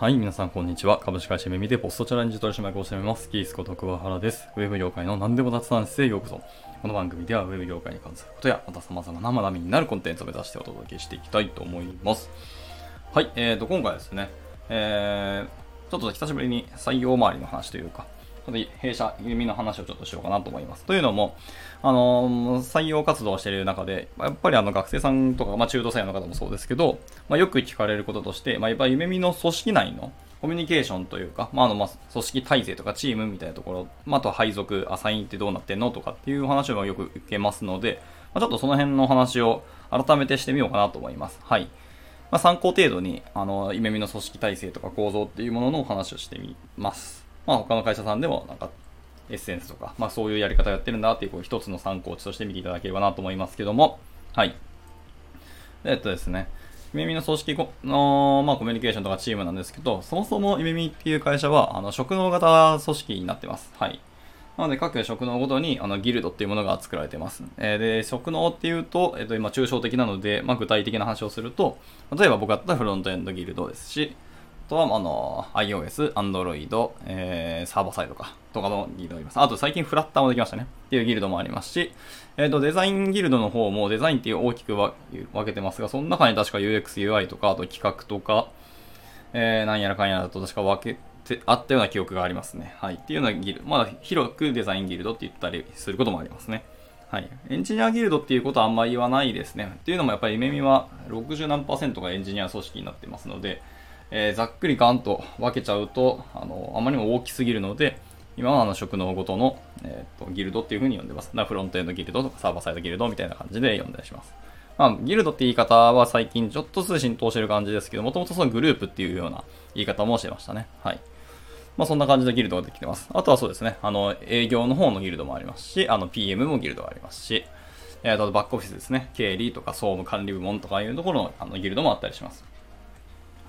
はい、皆さんこんにちは。株式会社メミでポストチャレンジ取締役をしております。キースこと桑原です。ウェブ業界の何でも雑談室へようこそ。この番組ではウェブ業界に関することや、また様々な学びになるコンテンツを目指してお届けしていきたいと思います。はい、えーと、今回ですね、えー、ちょっと久しぶりに採用周りの話というか、ちょっと弊社、弓の話をちょっとしようかなと思います。というのも、あの採用活動をしている中で、やっぱりあの学生さんとか、まあ、中途採用の方もそうですけど、まあ、よく聞かれることとして、まあ、やっぱ夢見の組織内のコミュニケーションというか、まあ、あの、まあ、組織体制とかチームみたいなところ、まあ、あと配属、アサインってどうなってんのとかっていう話をよく受けますので、まあ、ちょっとその辺の話を改めてしてみようかなと思います。はい。まあ、参考程度に、あの、夢見の組織体制とか構造っていうもののお話をしてみます。まあ、他の会社さんでも、なんか、エッセンスとか、まあそういうやり方をやってるんだっていう、こう一つの参考値として見ていただければなと思いますけども、はい。えっとですね、夢見の組織の、まあ、コミュニケーションとかチームなんですけど、そもそも夢見っていう会社は、あの、職能型組織になってます。はい。なので、各職能ごとに、あの、ギルドっていうものが作られてます。えー、で、職能っていうと、えっ、と、今、抽象的なので、まあ、具体的な話をすると、例えば僕だったらフロントエンドギルドですし、とは、あの、iOS、Android、えー、サーバーサイドか、とかのギルドがあります。あと最近フラッターもできましたね。っていうギルドもありますし、えっ、ー、と、デザインギルドの方もデザインっていう大きく分けてますが、その中に確か UX、UI とか、あと企画とか、えー、なんやらかんやらと確か分けてあったような記憶がありますね。はい。っていうようなギルド、まあ、広くデザインギルドって言ったりすることもありますね。はい。エンジニアギルドっていうことはあんまり言わないですね。っていうのもやっぱり夢見は60何パーセントがエンジニア組織になってますので、えー、ざっくりガンと分けちゃうと、あの、あまりにも大きすぎるので、今はあの職能ごとの、えーと、ギルドっていう風に呼んでます。だフロントエンドギルドとかサーバーサイドギルドみたいな感じで呼んだりします。まあ、ギルドって言い方は最近ちょっとずつ浸透してる感じですけど、もともとそのグループっていうような言い方もしてましたね。はい。まあ、そんな感じでギルドができてます。あとはそうですね、あの、営業の方のギルドもありますし、あの、PM もギルドがありますし、えー、とバックオフィスですね、経理とか総務管理部門とかいうところのあのギルドもあったりします。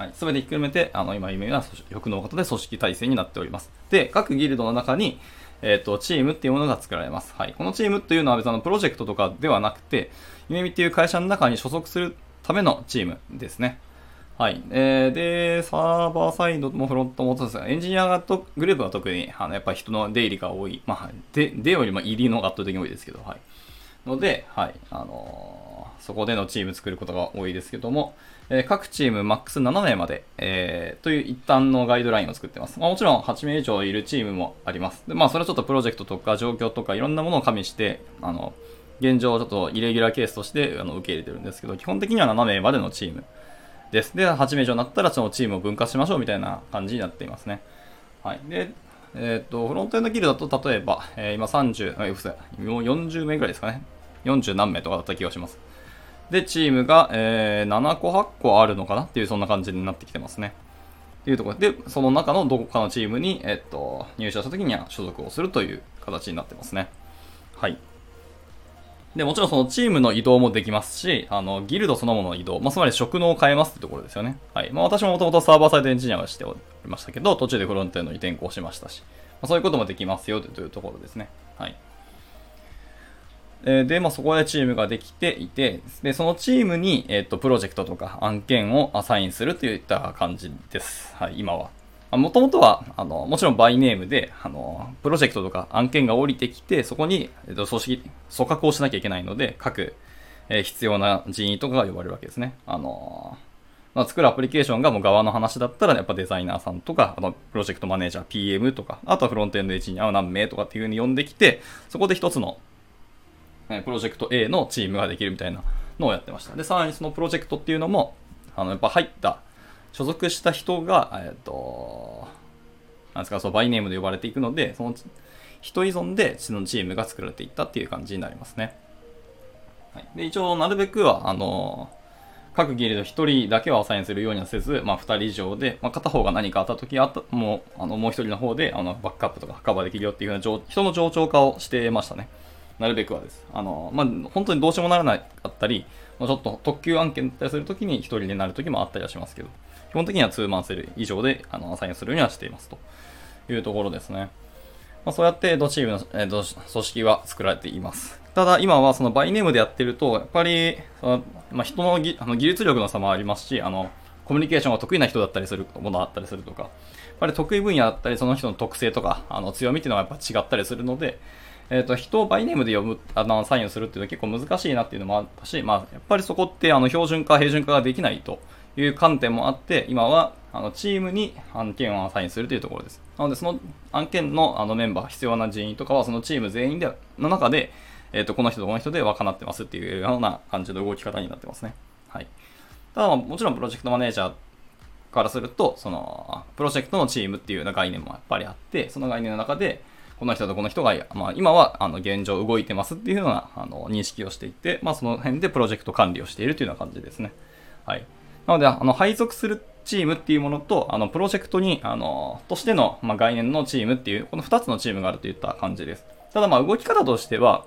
はい、全てひっくるめて、あの、今、夢は欲の方で組織体制になっております。で、各ギルドの中に、えっ、ー、と、チームっていうものが作られます。はい。このチームというのは別にプロジェクトとかではなくて、夢見っていう会社の中に所属するためのチームですね。はい。えー、で、サーバーサイドもフロントもそうですが、エンジニアとグループは特に、あの、やっぱ人の出入りが多い。まあ、で、でよりも入りのが圧倒的に多いですけど、はい。ので、はい。あのー、そこでのチーム作ることが多いですけども、え各チームマックス7名まで、えー、という一旦のガイドラインを作ってます。まあ、もちろん8名以上いるチームもあります。で、まあ、それはちょっとプロジェクトとか状況とかいろんなものを加味して、あの、現状ちょっとイレギュラーケースとしてあの受け入れてるんですけど、基本的には7名までのチームです。で、8名以上になったらそのチームを分割しましょうみたいな感じになっていますね。はい。で、えっ、ー、と、フロントエンドギルだと、例えば、えー、今30、えー、もう40名ぐらいですかね。40何名とかだった気がします。で、チームが、えー、7個、8個あるのかなっていう、そんな感じになってきてますね。っていうところで、その中のどこかのチームに、えっと、入社した時には所属をするという形になってますね。はい。で、もちろんそのチームの移動もできますし、あの、ギルドそのものの移動、まあ、つまり職能を変えますってところですよね。はい。まあ、私ももともとサーバーサイドエンジニアをしておりましたけど、途中でフロントエンドに転向しましたし、まあ、そういうこともできますよというところですね。はい。で、まあ、そこでチームができていて、で、そのチームに、えっ、と、プロジェクトとか案件をアサインするといった感じです。はい、今は。もともとは、あの、もちろんバイネームで、あの、プロジェクトとか案件が降りてきて、そこに、えっ、と、組織、組閣をしなきゃいけないので、各、え、必要な人員とかが呼ばれるわけですね。あのまあ、作るアプリケーションがもう側の話だったら、やっぱデザイナーさんとか、あの、プロジェクトマネージャー、PM とか、あとはフロントエンドエンジニアを何名とかっていう風に呼んできて、そこで一つのプロジェクト A のチームができるみたいなのをやってました。で、さらにそのプロジェクトっていうのも、あの、やっぱ入った、所属した人が、えっ、と、なんですか、そう、バイネームで呼ばれていくので、その人依存でそのチームが作られていったっていう感じになりますね。はい、で、一応、なるべくは、あの各ギルド1人だけはアサインするようにはせず、まあ、2人以上で、まあ、片方が何かあった時あった、もう、あの、もう1人の方で、あの、バックアップとかカバーできるよっていうような人の冗長化をしてましたね。なるべくはです。あの、まあ、本当にどうしようもならなかったり、ちょっと特急案件だったりするときに1人になるときもあったりはしますけど、基本的には2マンセル以上であのアサインするようにはしていますというところですね。まあ、そうやってドチームの、えー、組織は作られています。ただ今はそのバイネームでやってると、やっぱりその、まあ、人のぎあの技術力の差もありますし、あのコミュニケーションが得意な人だったりするものだったりするとか、やっぱり得意分野だったり、その人の特性とか、あの強みっていうのはやっぱ違ったりするので、えっ、ー、と、人をバイネームで呼ぶ、あの、サインをするっていうのは結構難しいなっていうのもあったし、まあ、やっぱりそこって、あの、標準化、平準化ができないという観点もあって、今は、あの、チームに案件をアサインするというところです。なので、その案件のあのメンバー、必要な人員とかは、そのチーム全員で、の中で、えっ、ー、と、この人とこの人で分かなってますっていうような感じの動き方になってますね。はい。ただ、もちろんプロジェクトマネージャーからすると、その、プロジェクトのチームっていうような概念もやっぱりあって、その概念の中で、この人とこの人が、まあ、今はあの現状動いてますっていうようなあの認識をしていて、まあ、その辺でプロジェクト管理をしているというような感じですね。はい。なので、あの配属するチームっていうものと、あのプロジェクトに、あのとしての、まあ、概念のチームっていう、この2つのチームがあるといった感じです。ただ、ま、動き方としては、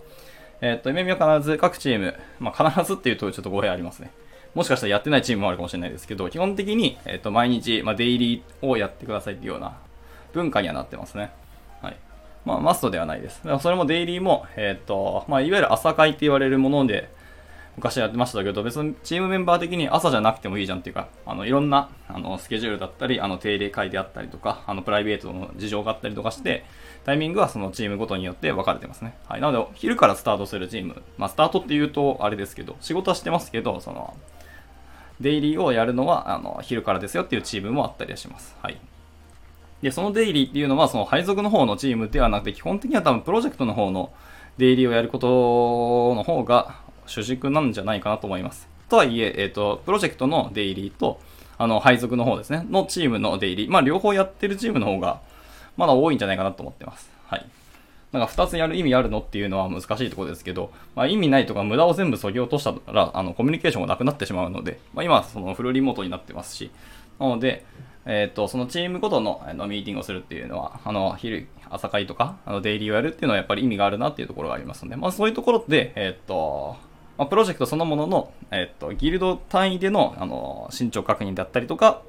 えっ、と、MM は必ず各チーム、まあ、必ずっていうとちょっと語弊ありますね。もしかしたらやってないチームもあるかもしれないですけど、基本的に、えっ、と、毎日、まあ、デイリーをやってくださいっていうような文化にはなってますね。はい。まあ、マストではないです。だからそれもデイリーも、えっ、ー、と、まあ、いわゆる朝会って言われるもので、昔やってましたけど、別にチームメンバー的に朝じゃなくてもいいじゃんっていうか、あの、いろんな、あの、スケジュールだったり、あの、定例会であったりとか、あの、プライベートの事情があったりとかして、タイミングはそのチームごとによって分かれてますね。はい。なので、昼からスタートするチーム、まあ、スタートって言うとあれですけど、仕事はしてますけど、その、デイリーをやるのは、あの、昼からですよっていうチームもあったりはします。はい。で、そのデイリーっていうのは、その配属の方のチームではなくて、基本的には多分プロジェクトの方のデイリーをやることの方が主軸なんじゃないかなと思います。とはいえ、えっ、ー、と、プロジェクトのデイリーと、あの、配属の方ですね、のチームのデイリー、まあ、両方やってるチームの方が、まだ多いんじゃないかなと思ってます。はい。なんか2つやる意味あるのっていうのは難しいところですけど、まあ、意味ないとか無駄を全部削ぎ落としたら、あの、コミュニケーションがなくなってしまうので、まあ、今、そのフルリモートになってますし、なので、えっ、ー、と、そのチームごとのあのミーティングをするっていうのは、あの、昼、朝会とか、あの、デイリーをやるっていうのはやっぱり意味があるなっていうところがありますので、まあそういうところで、えっ、ー、と、まあ、プロジェクトそのものの、えっ、ー、と、ギルド単位での、あの、進捗確認だったりとか、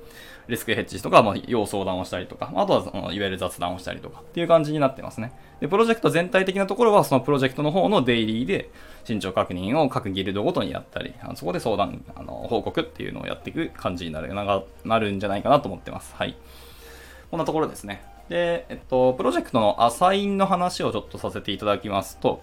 リスクヘッジとか、まあ、要相談をしたりとか、あとは、いわゆる雑談をしたりとかっていう感じになってますね。で、プロジェクト全体的なところは、そのプロジェクトの方のデイリーで、進捗確認を各ギルドごとにやったり、あのそこで相談、あの、報告っていうのをやっていく感じになる、ななるんじゃないかなと思ってます。はい。こんなところですね。で、えっと、プロジェクトのアサインの話をちょっとさせていただきますと、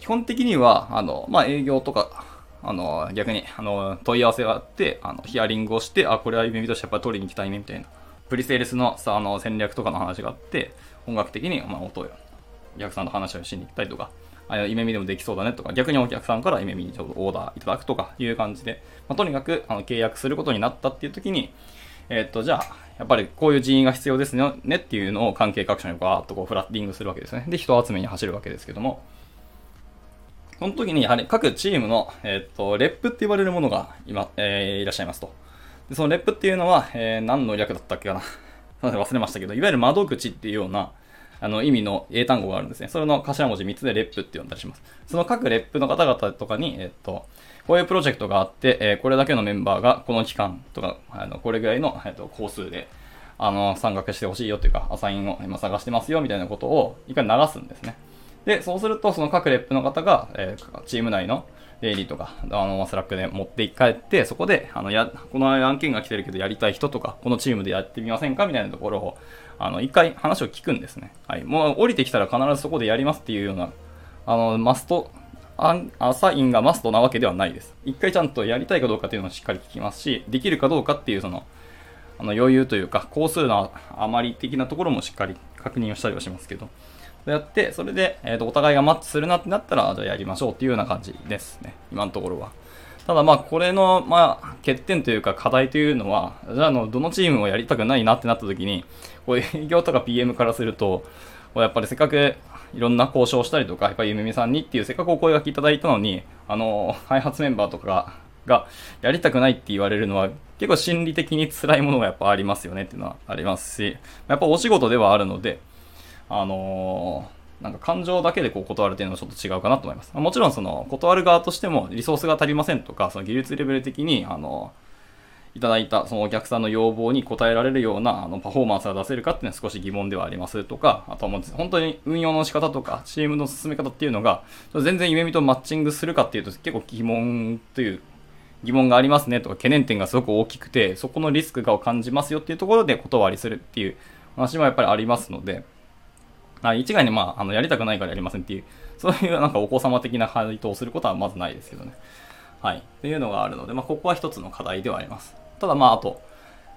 基本的には、あの、まあ、営業とか、あの、逆に、あの、問い合わせがあって、あの、ヒアリングをして、あ、これは夢見としてやっぱり取りに行きたいね、みたいな。プリセールスのさ、あの、戦略とかの話があって、音楽的に、まあ、音、お客さんと話をしに行ったりとか、あ夢見でもできそうだねとか、逆にお客さんから夢見にちょっとオーダーいただくとかいう感じで、まあ、とにかくあの契約することになったっていう時に、えー、っと、じゃあ、やっぱりこういう人員が必要ですねっていうのを関係各所にバーっとこうフラッティングするわけですね。で、人集めに走るわけですけども、その時にやはり各チームの、えっ、と、レップって言われるものが今、えー、いらっしゃいますと。でそのレップっていうのは、えー、何の略だったっけかな。忘れましたけど、いわゆる窓口っていうような、あの意味の英単語があるんですね。それの頭文字3つでレップって呼んだりします。その各レップの方々とかに、えっと、こういうプロジェクトがあって、えー、これだけのメンバーがこの期間とか、あのこれぐらいの、えっと、工数で、あの、参画してほしいよっていうか、アサインを今探してますよみたいなことを一回流すんですね。で、そうすると、その各レップの方が、えー、チーム内のデイリーとか、あの、 Slack で持って帰って、そこで、あの、や、この案件が来てるけどやりたい人とか、このチームでやってみませんかみたいなところを、あの、一回話を聞くんですね。はい。もう降りてきたら必ずそこでやりますっていうような、あの、マスト、アサインがマストなわけではないです。一回ちゃんとやりたいかどうかっていうのをしっかり聞きますし、できるかどうかっていうその、あの余裕というか、工数の余り的なところもしっかり確認をしたりはしますけど、そうやって、それで、えーと、お互いがマッチするなってなったら、じゃあやりましょうっていうような感じですね。今のところは。ただまあ、これの、まあ、欠点というか課題というのは、じゃあ、あの、どのチームをやりたくないなってなった時に、こう営業とか PM からすると、やっぱりせっかくいろんな交渉したりとか、やっぱりゆめみさんにっていうせっかくお声がけいただいたのに、あの、開発メンバーとかががやりたくないって言われるのは結構心理的に辛いものがやっぱありますよねっていうのはありますし、やっぱお仕事ではあるので、あのー、なんか感情だけでこう断るっていうのはちょっと違うかなと思います。もちろんその断る側としてもリソースが足りませんとか、その技術レベル的に、あのいただいたそのお客さんの要望に応えられるようなあのパフォーマンスが出せるかっていうのは少し疑問ではありますとか、あとはもう本当に運用の仕方とか、チームの進め方っていうのが、全然夢見とマッチングするかっていうと結構疑問という疑問がありますねとか懸念点がすごく大きくて、そこのリスクがを感じますよっていうところで断りするっていう話もやっぱりありますので、あ一概にまあ、あの、やりたくないからやりませんっていう、そういうなんかお子様的な回答をすることはまずないですけどね。はい。っていうのがあるので、まあ、ここは一つの課題ではあります。ただまあ、あと、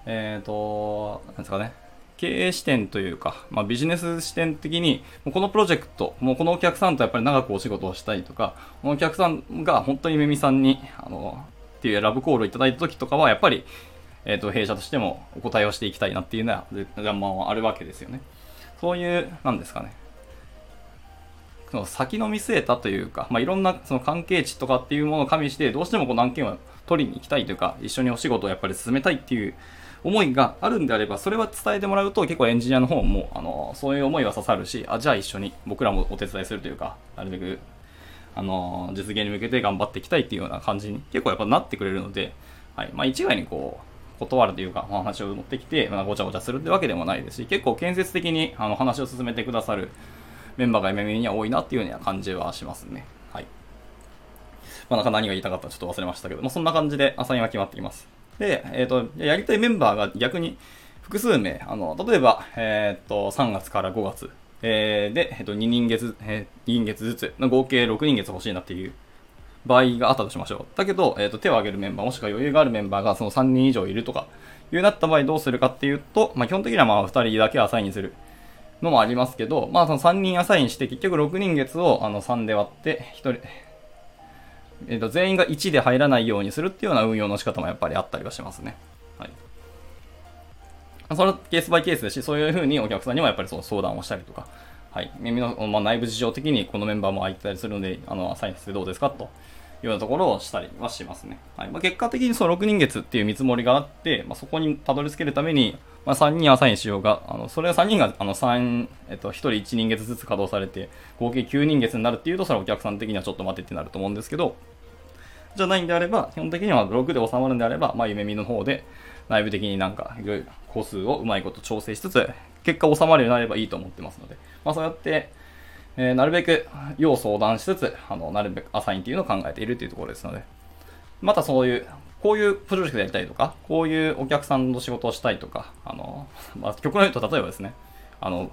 えっ、ー、と、なんですかね。経営視点というか、まあ、ビジネス視点的に、このプロジェクト、もうこのお客さんとやっぱり長くお仕事をしたいとか、このお客さんが本当にめみさんに、あの、っていうラブコールをいただいた時とかは、やっぱり、えっ、ー、と、弊社としてもお答えをしていきたいなっていうのは、まあ、あるわけですよね。そういう、なんですかね。その先の見据えたというか、まあ、いろんなその関係値とかっていうものを加味して、どうしてもこの案件は取りに行きたいというか、一緒にお仕事をやっぱり進めたいっていう思いがあるんであれば、それは伝えてもらうと結構エンジニアの方も、あの、そういう思いは刺さるし、あ、じゃあ一緒に僕らもお手伝いするというか、なるべく、あの、実現に向けて頑張っていきたいっていうような感じに結構やっぱなってくれるので、はい。まあ一概にこう、断るというか、お話を持ってきて、まあ、ごちゃごちゃするってわけでもないですし、結構建設的にあの話を進めてくださるメンバーが MMA には多いなっていうような感じはしますね。はい。まあ、なんか何が言いたかったかちょっと忘れましたけど、まあ、そんな感じでアサインは決まっています。で、えっ、ー、と、やりたいメンバーが逆に複数名、あの、例えば、えっ、ー、と、3月から5月、えー、で、えっ、と、2人月、えー、2人月ずつの合計6人月欲しいなっていう場合があったとしましょう。だけど、えっ、と、手を挙げるメンバー、もしくは余裕があるメンバーがその3人以上いるとか、いうなった場合どうするかっていうと、まあ、基本的にはまあ2人だけアサインするのもありますけど、まあその3人アサインして結局6人月をあの3で割って1人、えー、と全員が1で入らないようにするっていうような運用の仕方もやっぱりあったりはしますね。はい。それはケースバイケースですし、そういうふうにお客さんにもやっぱりその相談をしたりとか、はい。耳の、まあ、内部事情的にこのメンバーも空いてたりするので、あの、アサインしてどうですかというようなところをしたりはしますね。はい。まあ、結果的にその6人月っていう見積もりがあって、まあ、そこにたどり着けるために、まあ、3人アサインしようが、あの、それは3人が、あの、3、えっと、1人1人月ずつ稼働されて、合計9人月になるっていうと、それはお客さん的にはちょっと待てってなると思うんですけど、じゃないんであれば、基本的には6で収まるんであれば、まあ、夢見の方で、内部的になんか、いろいろ個数をうまいこと調整しつつ、結果収まるようになればいいと思ってますので、まあ、そうやって、えー、なるべく要相談しつつ、あの、なるべくアサインっていうのを考えているというところですので、またそういう、こういうプロジェクトやりたいとか、こういうお客さんの仕事をしたいとか、あの、まあ、極論言うと例えばですね、あの、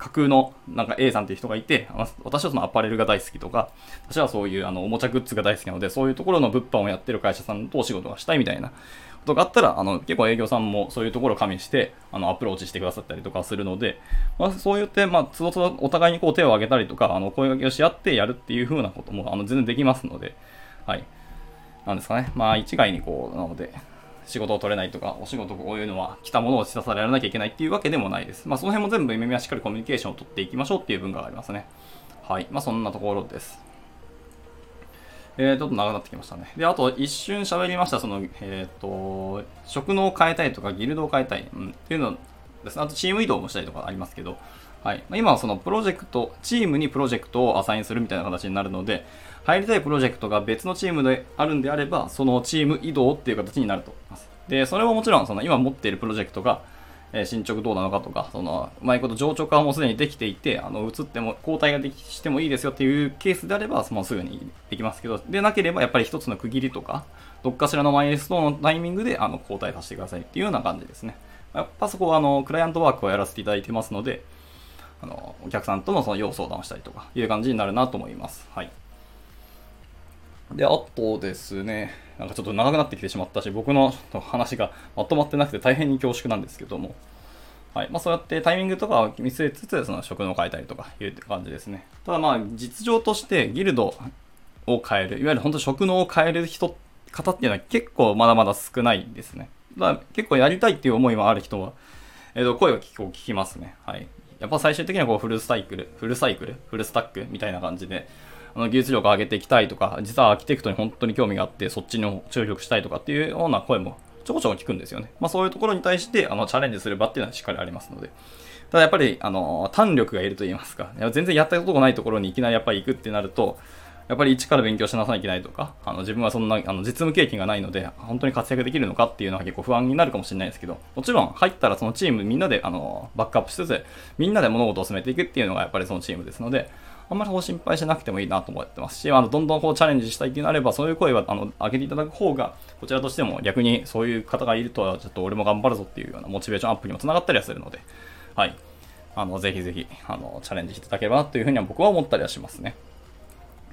架空のなんか A さんっていう人がいて、私はそのアパレルが大好きとか、私はそういうあのおもちゃグッズが大好きなので、そういうところの物販をやってる会社さんとお仕事がしたいみたいなことがあったら、あの結構営業さんもそういうところを加味してあのアプローチしてくださったりとかするので、まあ、そう言って、まあ、つどつどお互いにこう手を挙げたりとか、あの声掛けをし合ってやるっていう風なこともあの全然できますので、はい。なんですかね。まあ一概にこう、なので、仕事を取れないとか、お仕事こういうのは来たものをさされなきゃいけないっていうわけでもないです。まあその辺も全部 MMA はしっかりコミュニケーションを取っていきましょうっていう文化がありますね。はい。まあそんなところです。えー、ちょっと長くなってきましたね。で、あと一瞬喋りました、その、えっ、ー、と、職能を変えたいとか、ギルドを変えたい、うん、っていうのですね。あとチーム移動もしたりとかありますけど、はい。今はそのプロジェクト、チームにプロジェクトをアサインするみたいな形になるので、入りたいプロジェクトが別のチームであるんであれば、そのチーム移動っていう形になると思います。で、それはもちろん、その今持っているプロジェクトが、え、進捗どうなのかとか、その、うまいこと情緒化もすでにできていて、あの、移っても、交代ができしてもいいですよっていうケースであれば、もうすぐにできますけど、でなければ、やっぱり一つの区切りとか、どっかしらのマイルストーンのタイミングで、あの、交代させてくださいっていうような感じですね。やっぱそこは、あの、クライアントワークをやらせていただいてますので、あの、お客さんとのその要相談をしたりとか、いう感じになるなと思います。はい。で、あとですね、なんかちょっと長くなってきてしまったし、僕の話がまとまってなくて大変に恐縮なんですけども、はい。まあそうやってタイミングとかを見据えつつ、その職能を変えたりとかいう感じですね。ただまあ実情としてギルドを変える、いわゆる本当職能を変える人、方っていうのは結構まだまだ少ないですね。だから結構やりたいっていう思いもある人は、えっ、ー、と、声を聞きますね。はい。やっぱ最終的にはこうフルサイクル、フルサイクル、フルスタックみたいな感じで、あの技術力を上げていきたいとか、実はアーキテクトに本当に興味があって、そっちに注力したいとかっていうような声もちょこちょこ聞くんですよね。まあそういうところに対してあのチャレンジする場っていうのはしっかりありますので。ただやっぱり、あの、胆力がいると言いますか、全然やったことがないところにいきなりやっぱり行くってなると、やっぱり一から勉強しなさなきゃいけないとか、あの自分はそんなあの実務経験がないので、本当に活躍できるのかっていうのは結構不安になるかもしれないですけど、もちろん入ったらそのチームみんなであのバックアップしつつ、みんなで物事を進めていくっていうのがやっぱりそのチームですので、あんまりこ心配しなくてもいいなと思ってますし、あの、どんどんこうチャレンジしたいっていうのあれば、そういう声は、あの、上げていただく方が、こちらとしても逆にそういう方がいるとは、ちょっと俺も頑張るぞっていうようなモチベーションアップにもつながったりはするので、はい。あの、ぜひぜひ、あの、チャレンジしていただければなというふうには僕は思ったりはしますね。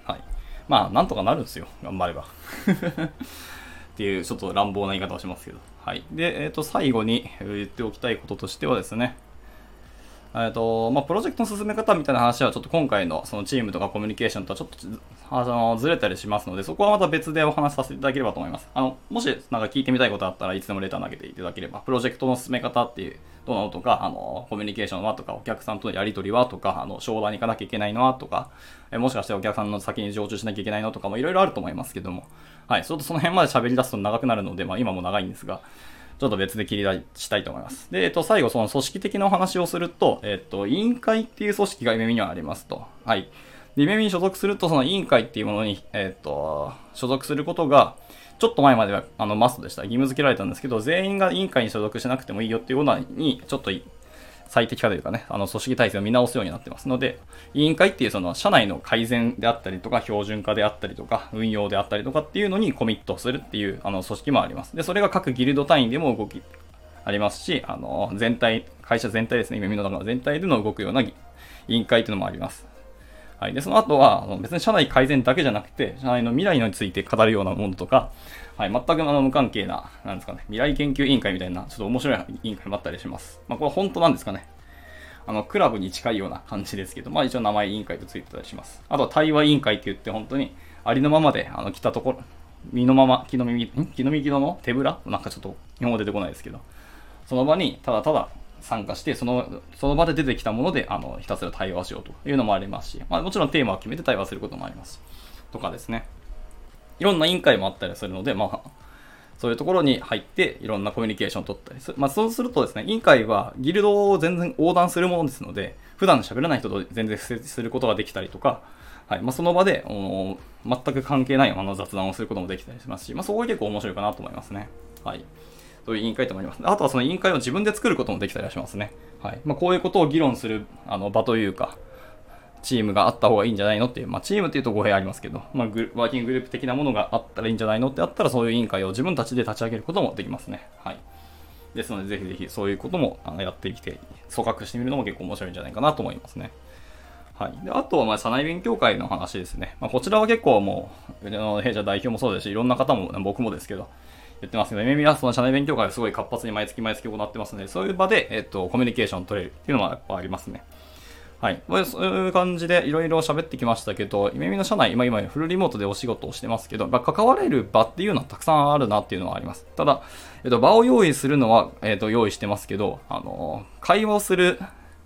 はい。まあ、なんとかなるんですよ。頑張れば。っていう、ちょっと乱暴な言い方をしますけど。はい。で、えっ、ー、と、最後に言っておきたいこととしてはですね、えっと、まあ、プロジェクトの進め方みたいな話はちょっと今回のそのチームとかコミュニケーションとはちょっとあのずれたりしますので、そこはまた別でお話しさせていただければと思います。あの、もしなんか聞いてみたいことあったらいつでもレター投げていただければ、プロジェクトの進め方っていう、どうなのとか、あの、コミュニケーションはとか、お客さんとのやり取りはとか、あの、商談に行かなきゃいけないのはとか、えもしかしてお客さんの先に常駐しなきゃいけないのとかもいろいろあると思いますけども、はい、ちょっとその辺まで喋り出すと長くなるので、まあ今も長いんですが、ちょっと別で切り出したいと思います。で、えっと、最後、その組織的なお話をすると、えっと、委員会っていう組織が夢見にはありますと。はい。で、夢見に所属すると、その委員会っていうものに、えっと、所属することが、ちょっと前まではあのマストでした。義務付けられたんですけど、全員が委員会に所属しなくてもいいよっていうことに、ちょっと最適化というかね、あの組織体制を見直すようになってますので、委員会っていうその社内の改善であったりとか、標準化であったりとか、運用であったりとかっていうのにコミットするっていうあの組織もあります。で、それが各ギルド単位でも動きありますし、あの、全体、会社全体ですね、今見の中の全体での動くような委員会というのもあります。はい。で、その後は、別に社内改善だけじゃなくて、社内の未来について語るようなものとか、はい、全くあの無関係な、なんですかね、未来研究委員会みたいな、ちょっと面白い委員会もあったりします。まあ、これは本当なんですかね。あの、クラブに近いような感じですけど、まあ一応名前委員会とついてたりします。あとは対話委員会って言って、本当にありのままで、あの、来たところ、身のまま、気の耳、ん？気の右の手ぶら？なんかちょっと日本語出てこないですけど、その場にただただ参加して、その、その場で出てきたもので、あの、ひたすら対話しようというのもありますし、まあもちろんテーマを決めて対話することもありますとかですね。いろんな委員会もあったりするので、まあ、そういうところに入っていろんなコミュニケーションを取ったりする。まあそうするとですね、委員会はギルドを全然横断するものですので、普段喋らない人と全然接することができたりとか、はい。まあその場で、全く関係ないあの雑談をすることもできたりしますし、まあそこが結構面白いかなと思いますね。はい。そういう委員会と思います。あとはその委員会を自分で作ることもできたりはしますね。はい。まあこういうことを議論するあの場というか、チームがあった方がいいんじゃないのっていう、まあ、チームっていうと語弊ありますけど、まあ、ワーキンググループ的なものがあったらいいんじゃないのってあったら、そういう委員会を自分たちで立ち上げることもできますね。はい。ですので、ぜひぜひそういうこともあのやってきて、組閣してみるのも結構面白いんじゃないかなと思いますね。はい。で、あとは、まあ、社内勉強会の話ですね。まあ、こちらは結構もう、の弊社代表もそうですし、いろんな方も、僕もですけど、言ってますけど、MM はその社内勉強会をすごい活発に毎月毎月行ってますので、そういう場で、えっと、コミュニケーション取れるっていうのはやっぱありますね。はい。そういう感じでいろいろ喋ってきましたけど、夢見の社内、今今フルリモートでお仕事をしてますけど、まあ、関われる場っていうのはたくさんあるなっていうのはあります。ただ、えっと、場を用意するのは、えっと、用意してますけど、あの、会話をする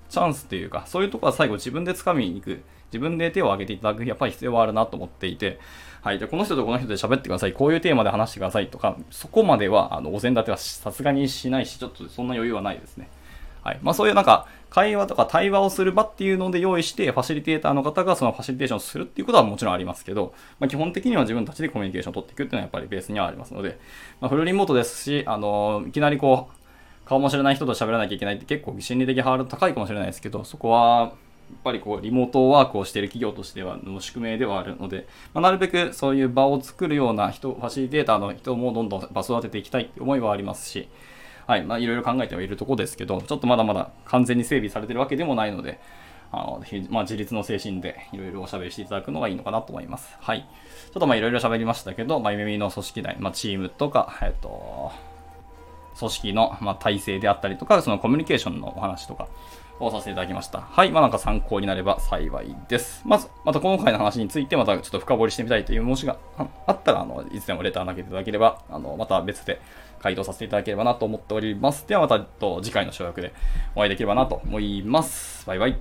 チャンスっていうか、そういうとこは最後自分で掴みに行く、自分で手を挙げていただく、やっぱり必要はあるなと思っていて、はい。で、この人とこの人で喋ってください。こういうテーマで話してくださいとか、そこまでは、あの、お膳立てはさすがにしないし、ちょっとそんな余裕はないですね。はい。まあそういうなんか、会話とか対話をする場っていうので用意して、ファシリテーターの方がそのファシリテーションするっていうことはもちろんありますけど、まあ基本的には自分たちでコミュニケーションを取っていくっていうのはやっぱりベースにはありますので、まあフルリモートですし、あの、いきなりこう、顔も知らない人と喋らなきゃいけないって結構心理的ハードル高いかもしれないですけど、そこは、やっぱりこう、リモートワークをしている企業としては、の宿命ではあるので、まあ、なるべくそういう場を作るような人、ファシリテーターの人もどんどん場育てていきたいって思いはありますし、はい、まあ、いろいろ考えてはいるところですけど、ちょっとまだまだ完全に整備されてるわけでもないので、あの、まあ、自立の精神でいろいろおしゃべりしていただくのがいいのかなと思います。はい。ちょっとまあいろいろ喋りましたけど、まあ、耳の組織内、まあ、チームとか、えっと、組織の、ま、体制であったりとか、そのコミュニケーションのお話とかをさせていただきました。はい。まあ、なんか参考になれば幸いです。まず、また今回の話について、またちょっと深掘りしてみたいという申しがあったら、あの、いつでもレター投げていただければ、あの、また別で回答させていただければなと思っております。ではまた、と次回の省略でお会いできればなと思います。バイバイ。